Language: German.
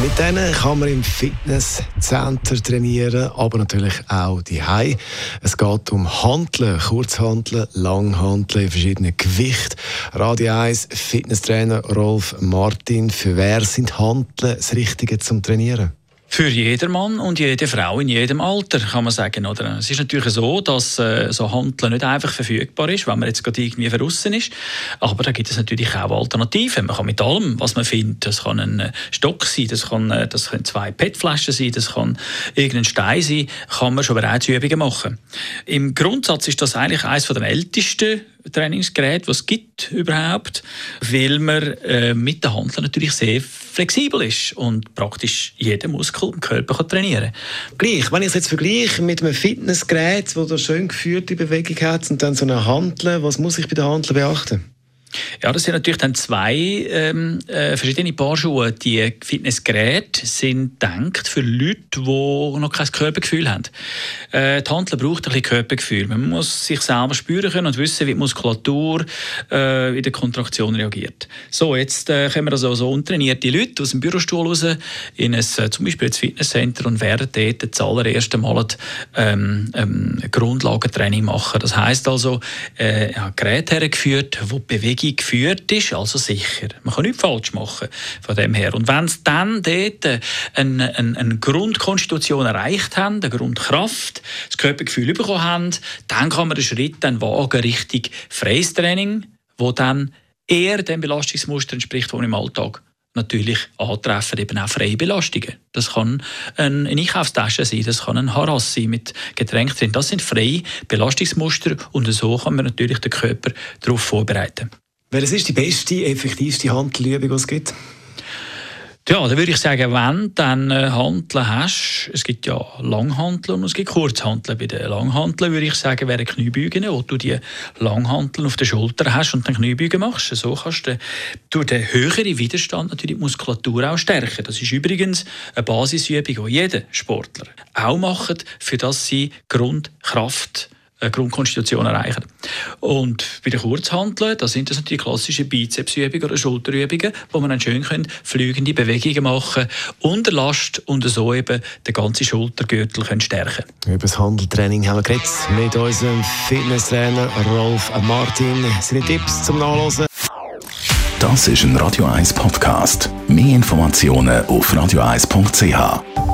Mit denen kann man im Fitnesscenter trainieren, aber natürlich auch die Es geht um Handeln, Kurzhandeln, Langhandeln in verschiedenen Gewichten. Radio 1 Fitnesstrainer Rolf Martin, für wer sind Handeln das Richtige zum Trainieren? Für jedermann und jede Frau in jedem Alter, kann man sagen. Oder? Es ist natürlich so, dass äh, so Handeln nicht einfach verfügbar ist, wenn man jetzt gerade irgendwie verrissen ist. Aber da gibt es natürlich auch Alternativen. Man kann mit allem, was man findet, das kann ein äh, Stock sein, das, kann, äh, das können zwei PET-Flaschen sein, das kann irgendein Stein sein, kann man schon bereits Übungen machen. Im Grundsatz ist das eigentlich eines der ältesten Trainingsgerät, was es gibt überhaupt, weil man äh, mit der Hand natürlich sehr flexibel ist und praktisch jeden Muskel im Körper kann trainieren kann. Gleich, wenn ich es jetzt vergleiche mit einem Fitnessgerät, wo da schön geführte Bewegung hat und dann so eine Handel, was muss ich bei der Handel beachten? Ja, das sind natürlich dann zwei ähm, äh, verschiedene Paar Schuhe. Die Fitnessgeräte sind gedacht für Leute, die noch kein Körpergefühl haben. Äh, die Handel braucht ein bisschen Körpergefühl. Man muss sich selber spüren können und wissen, wie die Muskulatur äh, in der Kontraktion reagiert. So, jetzt äh, kommen also so untrainierte Leute aus dem Bürostuhl raus in ein, äh, zum Beispiel ins Fitnesscenter und werden dort das allererste Mal ähm, ähm, Grundlagentraining machen. Das heisst also, äh, ja, Geräte hergeführt, die Bewegung Bewegung geführt ist, also sicher. Man kann nichts falsch machen von dem her. Und wenn sie dann dort eine, eine, eine Grundkonstitution erreicht haben, eine Grundkraft, das Körpergefühl bekommen haben, dann kann man den Schritt dann wagen Richtung freies Training, wo dann eher dem Belastungsmuster entspricht, das im Alltag natürlich antreffen, eben auch freie Belastungen. Das kann eine Einkaufstasche sein, das kann ein Harass sein mit Getränk drin. Das sind freie Belastungsmuster und so kann man natürlich den Körper darauf vorbereiten. Welches ist die beste, effektivste Handelübung, die es gibt? Ja, da würde ich sagen, wenn du dann äh, Handeln hast, es gibt ja Langhanteln und es gibt Kurzhanteln. Bei den Langhanteln würde ich sagen, wäre Kniebeugen, wo du die Langhanteln auf der Schulter hast und dann Kniebeugen machst. So kannst du durch den höheren Widerstand natürlich die Muskulatur auch stärken. Das ist übrigens eine Basisübung, die jeder Sportler auch macht, für das sie Grundkraft eine Grundkonstitution erreichen. Und bei den Kurzhanteln, da sind das natürlich klassische Bizepsübungen oder Schulterübungen, wo man dann schön können, fliegende Bewegungen machen unter Last und so eben den ganzen Schultergürtel können stärken Über das Handeltraining haben wir geredet mit unserem Fitnesstrainer Rolf Martin. Seine Tipps zum Nachlesen. Das ist ein Radio 1 Podcast. Mehr Informationen auf radio1.ch.